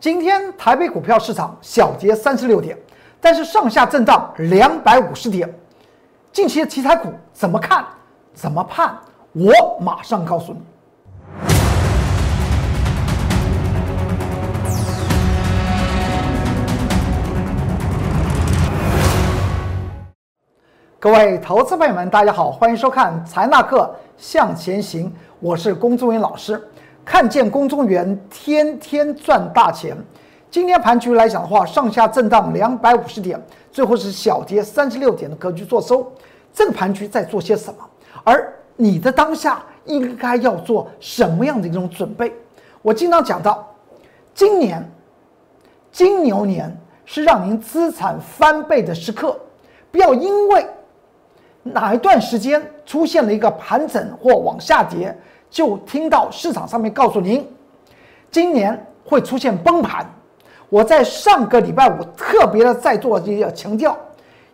今天台北股票市场小跌三十六点，但是上下震荡两百五十点。近期的题材股怎么看？怎么判？我马上告诉你。各位投资朋友们，大家好，欢迎收看财纳课向前行，我是龚宗元老师。看见公众员天天赚大钱。今天盘局来讲的话，上下震荡两百五十点，最后是小跌三十六点的格局做收。这个盘局在做些什么？而你的当下应该要做什么样的一种准备？我经常讲到，今年金牛年是让您资产翻倍的时刻，不要因为哪一段时间出现了一个盘整或往下跌。就听到市场上面告诉您，今年会出现崩盘。我在上个礼拜五特别的在做这个强调，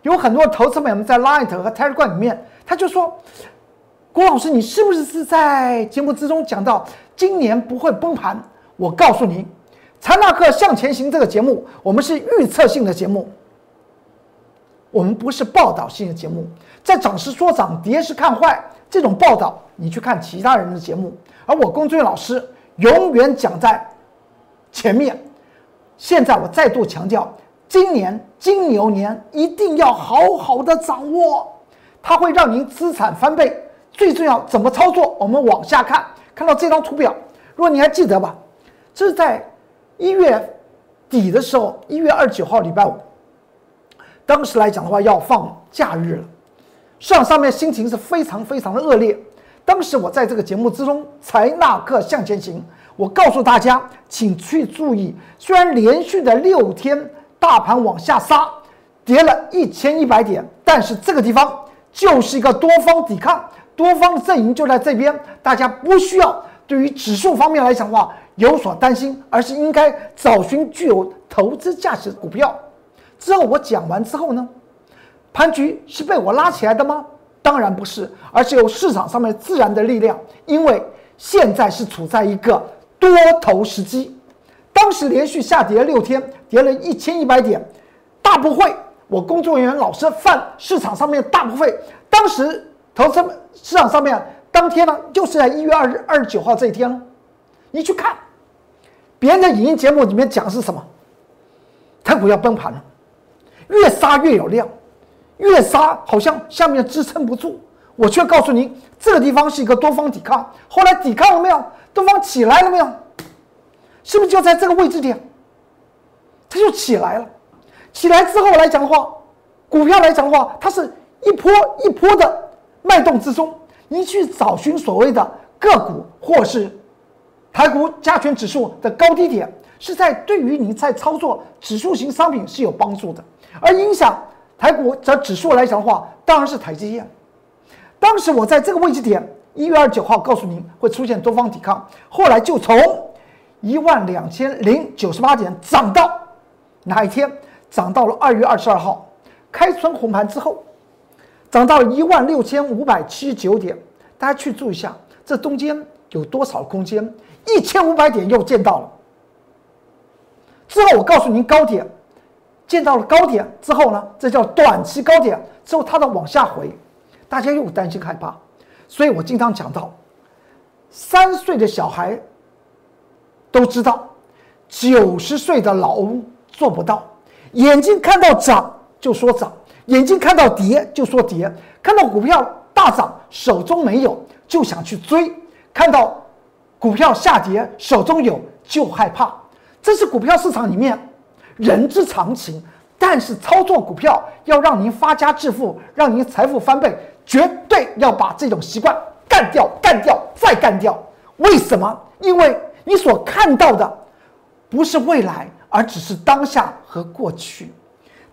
有很多投资朋友们在 Light 和 Telegram 里面，他就说：“郭老师，你是不是是在节目之中讲到今年不会崩盘？”我告诉您，财纳克向前行这个节目，我们是预测性的节目，我们不是报道性的节目，在涨时说涨，跌时看坏。这种报道，你去看其他人的节目，而我龚俊老师永远讲在前面。现在我再度强调，今年金牛年一定要好好的掌握，它会让您资产翻倍。最重要怎么操作？我们往下看，看到这张图表，如果你还记得吧，这是在一月底的时候，一月二十九号礼拜五，当时来讲的话要放假日了。市场上面心情是非常非常的恶劣。当时我在这个节目之中，财纳克向前行，我告诉大家，请去注意，虽然连续的六天大盘往下杀，跌了一千一百点，但是这个地方就是一个多方抵抗，多方阵营就在这边，大家不需要对于指数方面来讲的话有所担心，而是应该找寻具有投资价值的股票。之后我讲完之后呢？盘局是被我拉起来的吗？当然不是，而是由市场上面自然的力量。因为现在是处在一个多头时机，当时连续下跌六天，跌了一千一百点，大不会我工作人员老是犯市场上面大不会。当时投资市场上面当天呢，就是在一月二二十九号这一天。你去看别人的影音节目里面讲的是什么？台股要崩盘了，越杀越有量。越杀好像下面支撑不住，我却告诉您，这个地方是一个多方抵抗。后来抵抗了没有？多方起来了没有？是不是就在这个位置点？它就起来了。起来之后来讲的话，股票来讲的话，它是一波一波的脉动之中，你去找寻所谓的个股或是台股加权指数的高低点，是在对于你在操作指数型商品是有帮助的，而影响。台股这指数来讲的话，当然是台积电。当时我在这个位置点，一月二十九号告诉您会出现多方抵抗，后来就从一万两千零九十八点涨到哪一天？涨到了二月二十二号开春红盘之后，涨到一万六千五百七十九点。大家去注意一下，这中间有多少空间？一千五百点又见到了。之后我告诉您高点。见到了高点之后呢，这叫短期高点之后，它的往下回，大家又担心害怕，所以我经常讲到，三岁的小孩都知道，九十岁的老翁做不到。眼睛看到涨就说涨，眼睛看到跌就说跌，看到股票大涨手中没有就想去追，看到股票下跌手中有就害怕，这是股票市场里面。人之常情，但是操作股票要让您发家致富，让您财富翻倍，绝对要把这种习惯干掉、干掉、再干掉。为什么？因为你所看到的不是未来，而只是当下和过去。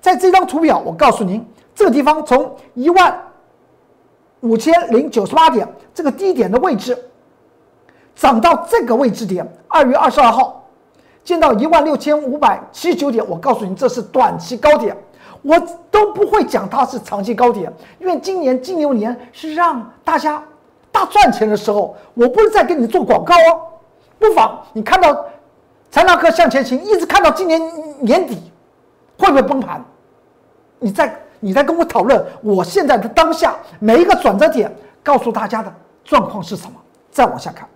在这张图表，我告诉您，这个地方从一万五千零九十八点这个低点的位置，涨到这个位置点，二月二十二号。见到一万六千五百七十九点，我告诉你这是短期高点，我都不会讲它是长期高点，因为今年金牛年是让大家大赚钱的时候，我不是在给你做广告哦。不妨你看到财纳克向前行，一直看到今年年底会不会崩盘？你在你在跟我讨论，我现在的当下每一个转折点，告诉大家的状况是什么？再往下看，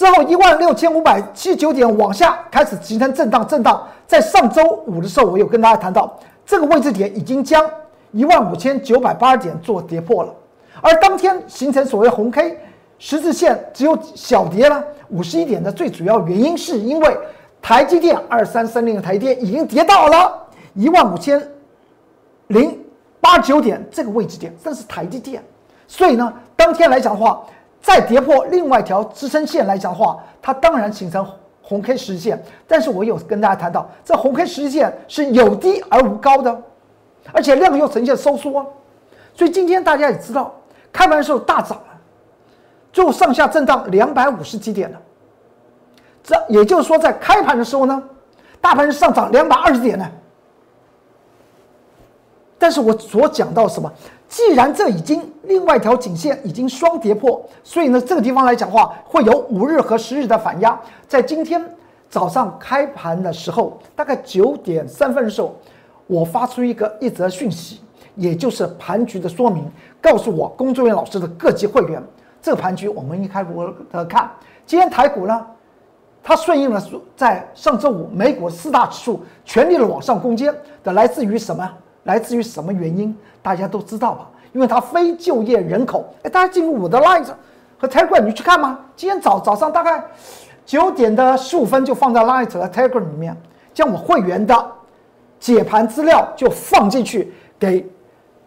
之后一万六千五百七十九点往下开始形成震荡，震荡在上周五的时候，我有跟大家谈到，这个位置点已经将一万五千九百八十点做跌破了，而当天形成所谓红 K 十字线只有小跌了五十一点的最主要原因，是因为台积电二三三零的台电已经跌到了一万五千零八九点这个位置点，这是台积电，所以呢，当天来讲的话。再跌破另外一条支撑线来讲的话，它当然形成红 K 十线。但是我有跟大家谈到，这红 K 十线是有低而无高的，而且量又呈现收缩，所以今天大家也知道，开盘的时候大涨了，最后上下震荡两百五十几点了。这也就是说，在开盘的时候呢，大盘是上涨两百二十点呢。但是我所讲到什么？既然这已经另外一条颈线已经双跌破，所以呢，这个地方来讲话会有五日和十日的反压。在今天早上开盘的时候，大概九点三分的时候，我发出一个一则讯息，也就是盘局的说明，告诉我工作人员老师的各级会员，这个盘局我们一开始的看，今天台股呢，它顺应了在上周五美股四大指数全力的往上攻坚的，来自于什么？来自于什么原因？大家都知道吧？因为它非就业人口。哎，大家进入我的 Line 和 Telegram，你去看吗？今天早早上大概九点的十五分就放在 Line 和 Telegram 里面，将我会员的解盘资料就放进去，给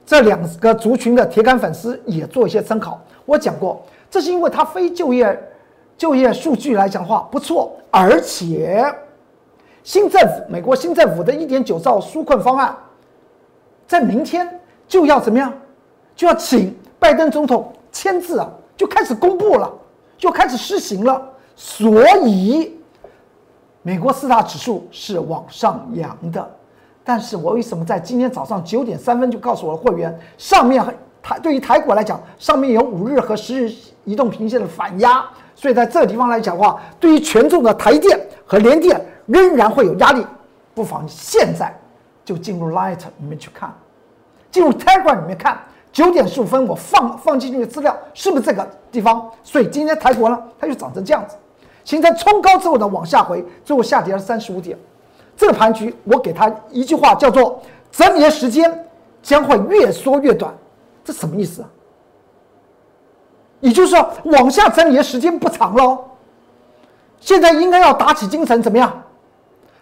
这两个族群的铁杆粉丝也做一些参考。我讲过，这是因为它非就业就业数据来讲的话不错，而且新政府美国新政府的一点九兆纾困方案。在明天就要怎么样？就要请拜登总统签字啊，就开始公布了，就开始施行了。所以，美国四大指数是往上扬的。但是我为什么在今天早上九点三分就告诉我的会员，上面台对于台股来讲，上面有五日和十日移动平均线的反压，所以在这个地方来讲的话，对于权重的台电和联电仍然会有压力。不妨现在。就进入 Light 里面去看，进入 Telegram 里面看。九点十五分我放放进去的资料是不是这个地方？所以今天台股呢，它就长成这样子，形成冲高之后呢往下回，最后下跌了三十五点。这个盘局我给他一句话叫做：整理的时间将会越缩越短。这什么意思啊？也就是说，往下整理的时间不长喽。现在应该要打起精神，怎么样？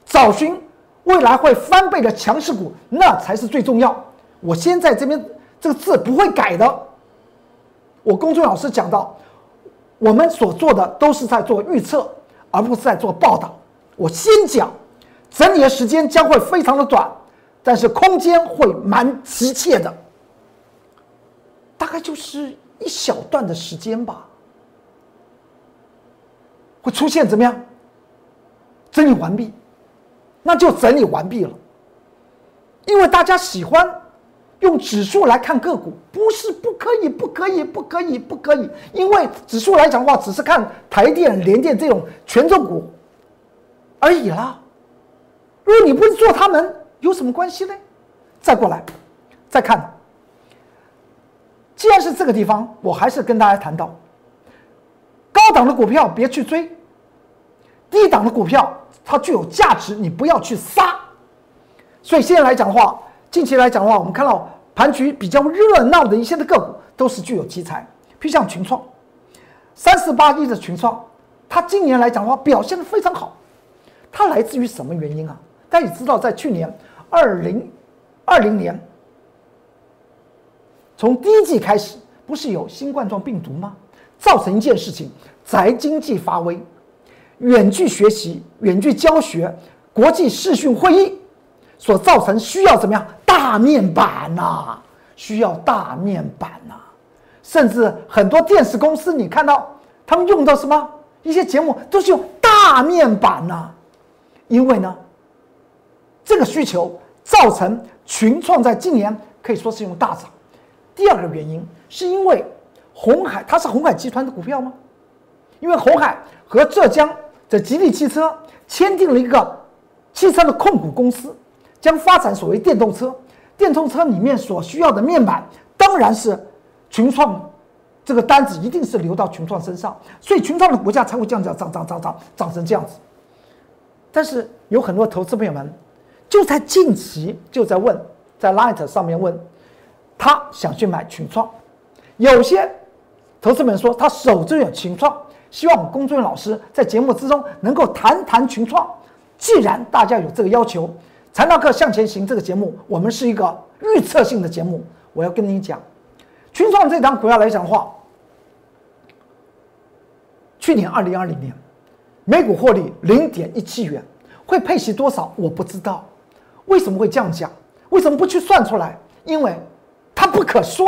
找寻。未来会翻倍的强势股，那才是最重要。我先在这边，这个字不会改的。我公众老师讲到，我们所做的都是在做预测，而不是在做报道。我先讲，整理的时间将会非常的短，但是空间会蛮急切的，大概就是一小段的时间吧，会出现怎么样？整理完毕。那就整理完毕了，因为大家喜欢用指数来看个股，不是不可以，不可以，不可以，不可以。因为指数来讲的话，只是看台电、联电这种权重股而已啦。如果你不是做他们，有什么关系呢？再过来，再看。既然是这个地方，我还是跟大家谈到，高档的股票别去追，低档的股票。它具有价值，你不要去杀。所以现在来讲的话，近期来讲的话，我们看到盘局比较热闹的一些的个股都是具有题材，譬如像群创，三四八亿的群创，它今年来讲的话表现的非常好。它来自于什么原因啊？大家也知道，在去年二零二零年，从第一季开始，不是有新冠状病毒吗？造成一件事情，宅经济发威。远距学习、远距教学、国际视讯会议所造成需要怎么样？大面板呐，需要大面板呐，甚至很多电视公司，你看到他们用的什么一些节目都是用大面板呐，因为呢，这个需求造成群创在今年可以说是用大涨。第二个原因是因为红海，它是红海集团的股票吗？因为红海和浙江。的吉利汽车签订了一个汽车的控股公司，将发展所谓电动车。电动车里面所需要的面板，当然是群创这个单子一定是流到群创身上，所以群创的股价才会降价，涨涨涨涨涨成这样子。但是有很多投资朋友们就在近期就在问，在 Light 上面问，他想去买群创，有些投资们说他手中有群创，希望我们龚俊老师在节目之中能够谈谈群创。既然大家有这个要求。财道课向前行这个节目，我们是一个预测性的节目。我要跟你讲，群创这档股票来讲的话，去年二零二零年每股获利零点一七元，会配息多少我不知道。为什么会这样讲？为什么不去算出来？因为它不可算。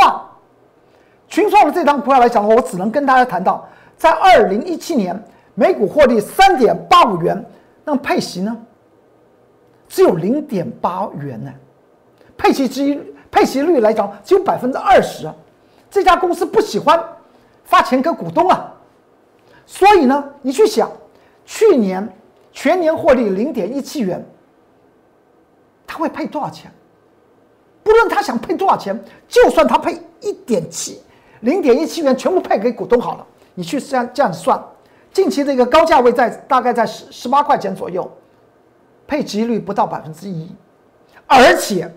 群创的这档股票来讲的话，我只能跟大家谈到，在二零一七年每股获利三点八五元，那么配息呢？只有零点八元呢，配息之配息率来讲只有百分之二十，这家公司不喜欢发钱给股东啊，所以呢，你去想，去年全年获利零点一七元，他会配多少钱？不论他想配多少钱，就算他配一点七零点一七元全部配给股东好了，你去这样这样算，近期这个高价位在大概在十十八块钱左右。配息率不到百分之一，而且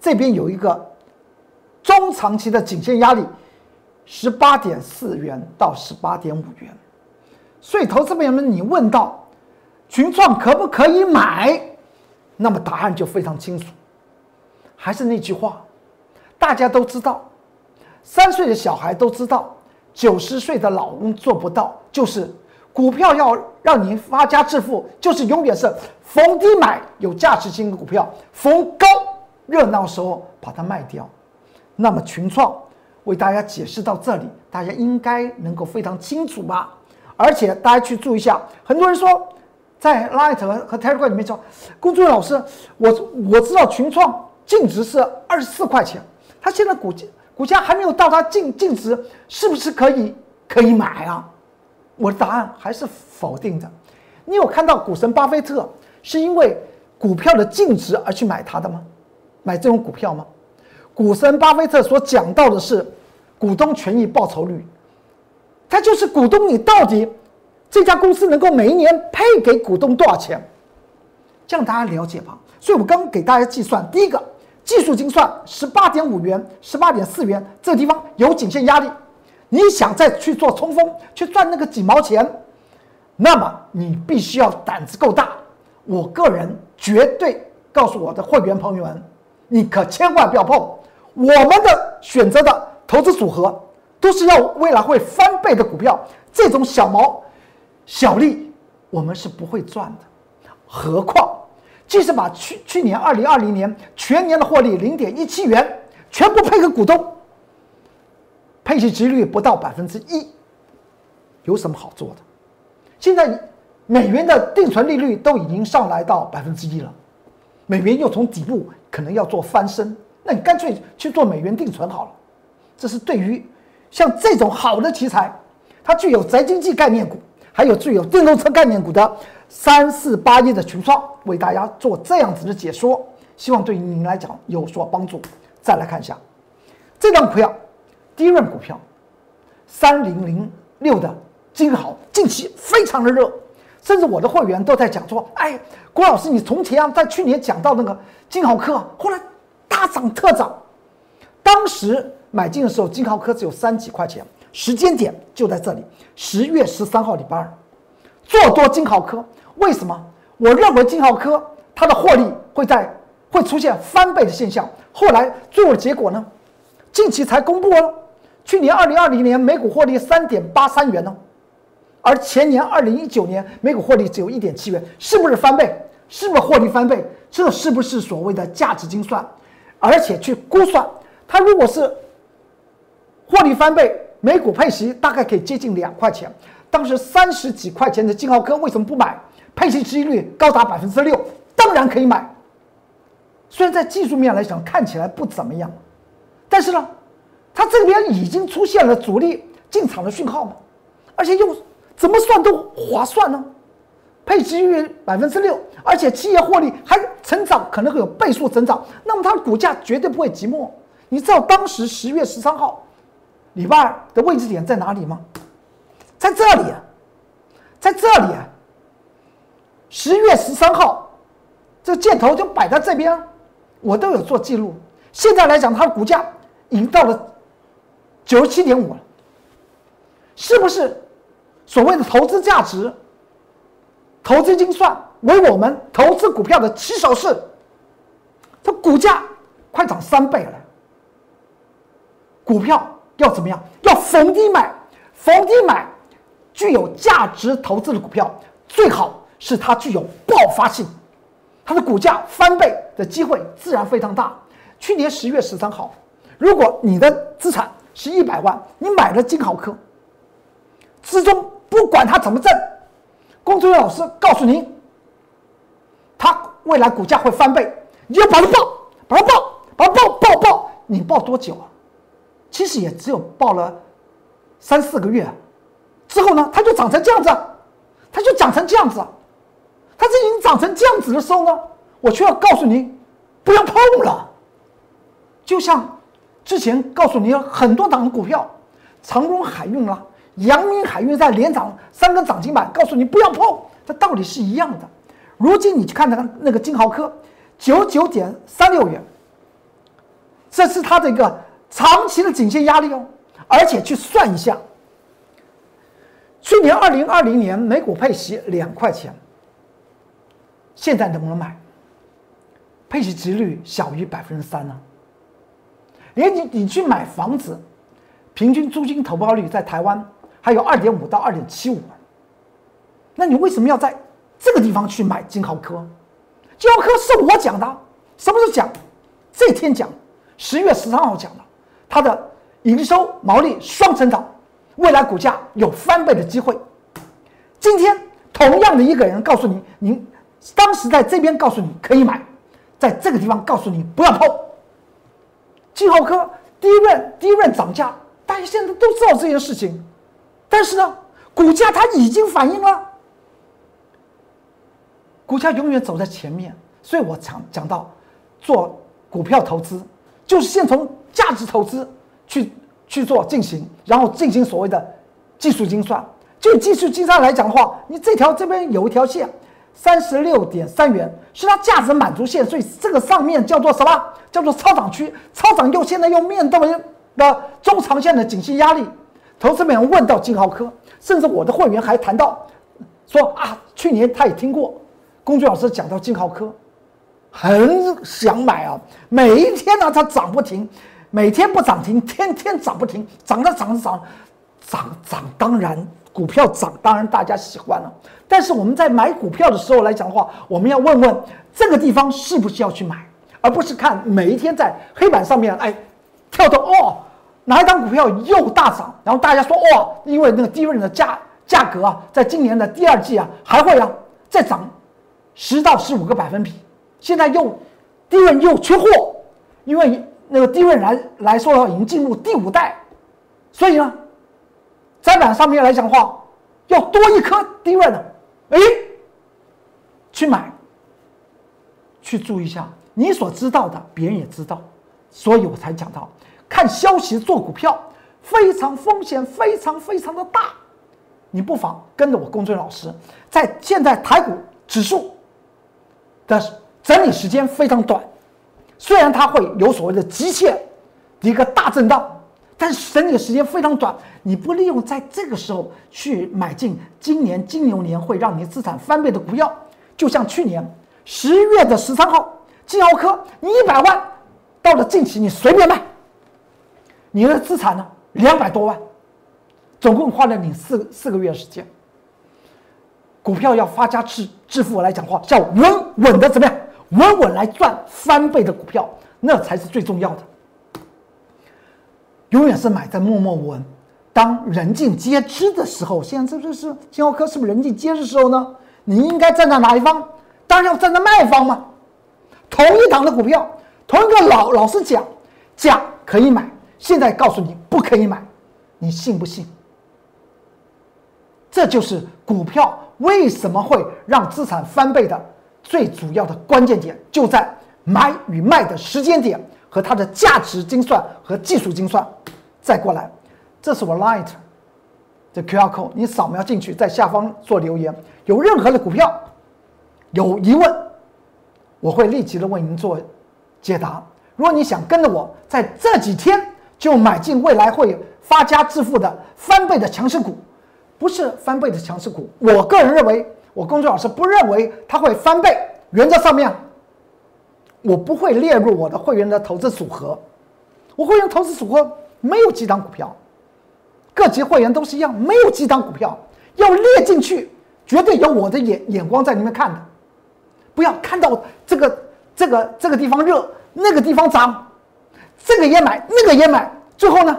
这边有一个中长期的颈线压力，十八点四元到十八点五元。所以，投资朋友们，你问到群创可不可以买，那么答案就非常清楚。还是那句话，大家都知道，三岁的小孩都知道，九十岁的老翁做不到，就是。股票要让您发家致富，就是永远是逢低买有价值性的股票，逢高热闹时候把它卖掉。那么群创为大家解释到这里，大家应该能够非常清楚吧？而且大家去注意一下，很多人说在 Light 和 Telegram 里面说，龚俊老师，我我知道群创净值是二十四块钱，它现在股价股价还没有到达净净值，是不是可以可以买啊？我的答案还是否定的。你有看到股神巴菲特是因为股票的净值而去买它的吗？买这种股票吗？股神巴菲特所讲到的是股东权益报酬率，它就是股东你到底这家公司能够每一年配给股东多少钱，这样大家了解吧。所以我刚给大家计算，第一个技术精算十八点五元、十八点四元，这个地方有颈线压力。你想再去做冲锋，去赚那个几毛钱，那么你必须要胆子够大。我个人绝对告诉我的会员朋友们，你可千万不要碰。我们的选择的投资组合都是要未来会翻倍的股票，这种小毛小利我们是不会赚的。何况，即使把去去年二零二零年全年的获利零点一七元全部配给股东。配息几率不到百分之一，有什么好做的？现在美元的定存利率都已经上来到百分之一了，美元又从底部可能要做翻身，那你干脆去做美元定存好了。这是对于像这种好的题材，它具有宅经济概念股，还有具有电动车概念股的三四八亿的群创，为大家做这样子的解说，希望对于您来讲有所帮助。再来看一下这张股票。低润股票，三零零六的金豪近期非常的热，甚至我的会员都在讲说：“哎，郭老师，你从前啊，在去年讲到那个金豪科，后来大涨特涨。当时买进的时候，金豪科只有三几块钱，时间点就在这里，十月十三号礼拜二，做多金豪科。为什么？我认为金豪科它的获利会在会出现翻倍的现象。后来最后的结果呢？近期才公布了。去年二零二零年每股获利三点八三元呢，而前年二零一九年每股获利只有一点七元，是不是翻倍？是不是获利翻倍？这是不是所谓的价值精算？而且去估算，它如果是获利翻倍，每股配息大概可以接近两块钱。当时三十几块钱的金豪科为什么不买？配息收益率高达百分之六，当然可以买。虽然在技术面来讲看起来不怎么样，但是呢？它这边已经出现了主力进场的讯号嘛，而且又怎么算都划算呢？配息率百分之六，而且企业获利还成长，可能会有倍数增长，那么它的股价绝对不会寂寞。你知道当时十月十三号，礼拜二的位置点在哪里吗？在这里，在这里。十月十三号，这箭头就摆在这边，我都有做记录。现在来讲，它的股价已经到了九十七点五了，是不是？所谓的投资价值，投资精算为我们投资股票的起手式，它股价快涨三倍了。股票要怎么样？要逢低买，逢低买，具有价值投资的股票，最好是它具有爆发性，它的股价翻倍的机会自然非常大。去年十月十三号，如果你的资产是一百万，你买了金豪科，之中不管它怎么挣，工作人员老师告诉您，它未来股价会翻倍，你就把它报，把它报，把它报报报，你报多久啊？其实也只有报了三四个月，之后呢，它就长成这样子，它就长成这样子，它这已经长成这样子的时候呢，我却要告诉您，不要碰了。就像之前告诉你很多档的股票，长荣海运啦、阳明海运在连涨三根涨停板，告诉你不要碰，这道理是一样的。如今你去看那个那个金豪科，九九点三六元，这是它的一个长期的颈线压力哦。而且去算一下，去年二零二零年每股配息两块钱，现在能不能买？配息值率小于百分之三呢？连你你去买房子，平均租金投报率在台湾还有二点五到二点七五，那你为什么要在这个地方去买金豪科？金豪科是我讲的，什么时候讲？这天讲，十月十三号讲的，它的营收毛利双成长，未来股价有翻倍的机会。今天同样的一个人告诉你，您当时在这边告诉你可以买，在这个地方告诉你不要碰。金浩科第一轮第一轮涨价，大家现在都知道这件事情，但是呢，股价它已经反映了，股价永远走在前面，所以我讲讲到做股票投资，就是先从价值投资去去做进行，然后进行所谓的技术精算。就技术精算来讲的话，你这条这边有一条线。三十六点三元是它价值满足线，所以这个上面叫做什么？叫做超涨区。超涨又现在又面对的中长线的景气压力。投资们问到金浩科，甚至我的会员还谈到说啊，去年他也听过公俊老师讲到金浩科，很想买啊。每一天呢，它涨不停，每天不涨停，天天涨不停，涨着涨着涨，涨涨当然。股票涨，当然大家喜欢了。但是我们在买股票的时候来讲的话，我们要问问这个地方是不是要去买，而不是看每一天在黑板上面哎跳到哦哪一张股票又大涨，然后大家说哦，因为那个低润的价价格啊，在今年的第二季啊还会啊再涨十到十五个百分比。现在又低润又缺货，因为那个低润来来说的话已经进入第五代，所以呢。在板上面来讲的话，要多一颗低位的，哎，去买，去注意一下，你所知道的，别人也知道，所以我才讲到，看消息做股票非常风险非常非常的大，你不妨跟着我公孙老师，在现在台股指数的整理时间非常短，虽然它会有所谓的极限一个大震荡。但是整理时间非常短，你不利用在这个时候去买进今年金牛年会让你资产翻倍的股票，就像去年十月的十三号金奥科，你一百万到了近期你随便卖，你的资产呢两百多万，总共花了你四四个月时间。股票要发家致致富来讲话，叫稳稳的怎么样？稳稳来赚翻倍的股票，那才是最重要的。永远是买在默默无闻，当人尽皆知的时候，现在这这是金豪科是不是人尽皆知的时候呢？你应该站在哪一方？当然要站在卖方嘛。同一档的股票，同一个老老师讲讲可以买，现在告诉你不可以买，你信不信？这就是股票为什么会让资产翻倍的最主要的关键点，就在买与卖的时间点和它的价值精算和技术精算。再过来，这是我 Light 的 QR code，你扫描进去，在下方做留言。有任何的股票有疑问，我会立即的为您做解答。如果你想跟着我在这几天就买进未来会发家致富的翻倍的强势股，不是翻倍的强势股，我个人认为，我工作老师不认为它会翻倍。原则上面，我不会列入我的会员的投资组合。我会员投资组合没有几档股票，各级会员都是一样，没有几档股票要列进去。绝对有我的眼眼光在里面看的，不要看到这个这个这个地方热，那个地方涨，这个也买，那个也买，最后呢，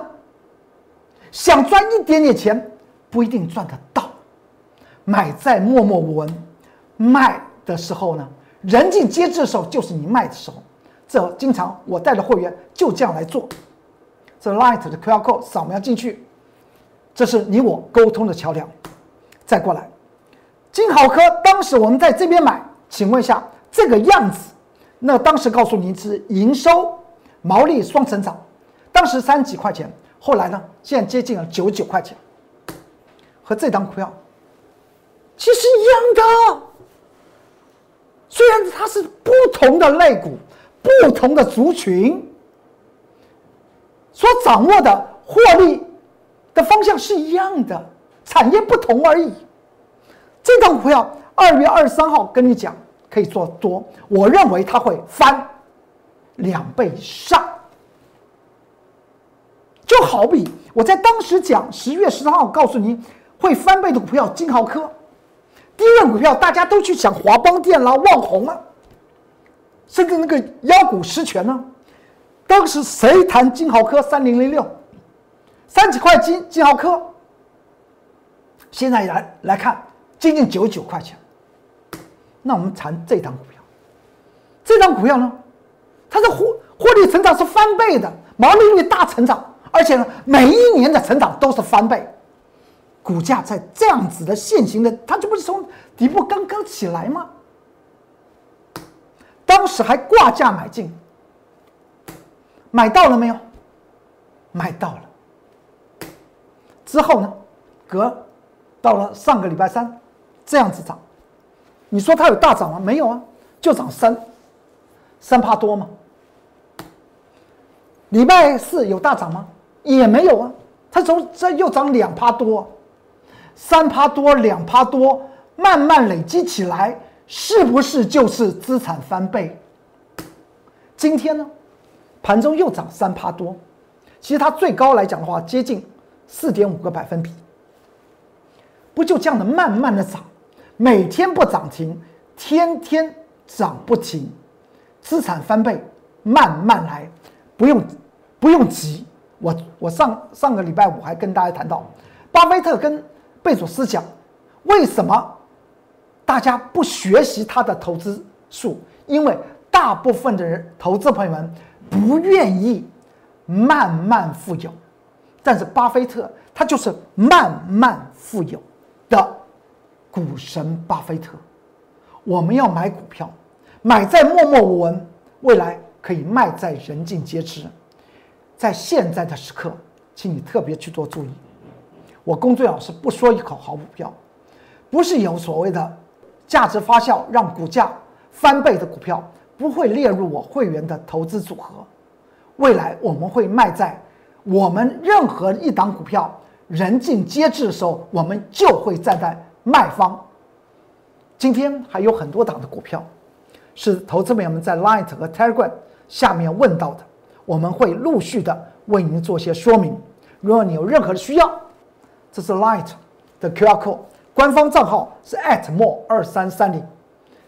想赚一点点钱不一定赚得到。买在默默无闻，卖的时候呢，人尽皆知的时候就是你卖的时候。这经常我带着会员就这样来做。这 Light 的 QR code 扫描进去，这是你我沟通的桥梁。再过来。金好科当时我们在这边买，请问一下这个样子，那当时告诉您是营收、毛利双成长，当时三几块钱，后来呢，现在接近了九九块钱，和这张股票其实一样的，虽然它是不同的类股、不同的族群，所掌握的获利的方向是一样的，产业不同而已。这张股票二月二十三号跟你讲可以做多，我认为它会翻两倍以上。就好比我在当时讲十月十三号告诉您会翻倍的股票金豪科，第一任股票大家都去抢华邦电啦、旺宏啊，甚至那个妖股实权呢，当时谁谈金豪科三零零六三几块金金豪科，现在来来看。接近九十九块钱，那我们谈这张股票，这张股票呢，它的获获利成长是翻倍的，毛利率大成长，而且呢，每一年的成长都是翻倍，股价在这样子的现行的，它这不是从底部刚刚起来吗？当时还挂价买进，买到了没有？买到了。之后呢，隔到了上个礼拜三。这样子涨，你说它有大涨吗？没有啊，就涨三三趴多吗？礼拜四有大涨吗？也没有啊，它从这又涨两趴多，三趴多两趴多，慢慢累积起来，是不是就是资产翻倍？今天呢，盘中又涨三趴多，其实它最高来讲的话，接近四点五个百分比，不就这样的慢慢的涨？每天不涨停，天天涨不停，资产翻倍，慢慢来，不用不用急。我我上上个礼拜五还跟大家谈到，巴菲特跟贝佐斯讲，为什么大家不学习他的投资术？因为大部分的人投资朋友们不愿意慢慢富有，但是巴菲特他就是慢慢富有的。股神巴菲特，我们要买股票，买在默默无闻，未来可以卖在人尽皆知。在现在的时刻，请你特别去做注意。我龚最老师不说一口好股票，不是有所谓的价值发酵让股价翻倍的股票，不会列入我会员的投资组合。未来我们会卖在我们任何一档股票人尽皆知的时候，我们就会站在。卖方，今天还有很多档的股票，是投资朋友们在 Light 和 Telegram 下面问到的，我们会陆续的为您做些说明。如果你有任何的需要，这是 Light 的 QR code，官方账号是 @more 二三三零，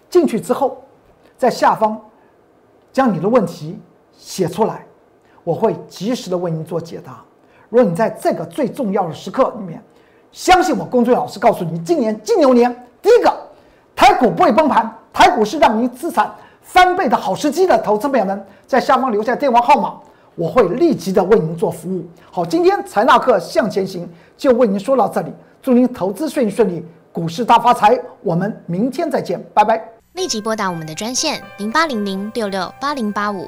进去之后，在下方将你的问题写出来，我会及时的为您做解答。如果你在这个最重要的时刻里面，相信我，龚俊老师告诉你，今年金牛年第一个台股不会崩盘，台股是让您资产翻倍的好时机的。投资朋友们，在下方留下电话号码，我会立即的为您做服务。好，今天财纳课向前行就为您说到这里，祝您投资顺顺利，股市大发财。我们明天再见，拜拜。立即拨打我们的专线零八零零六六八零八五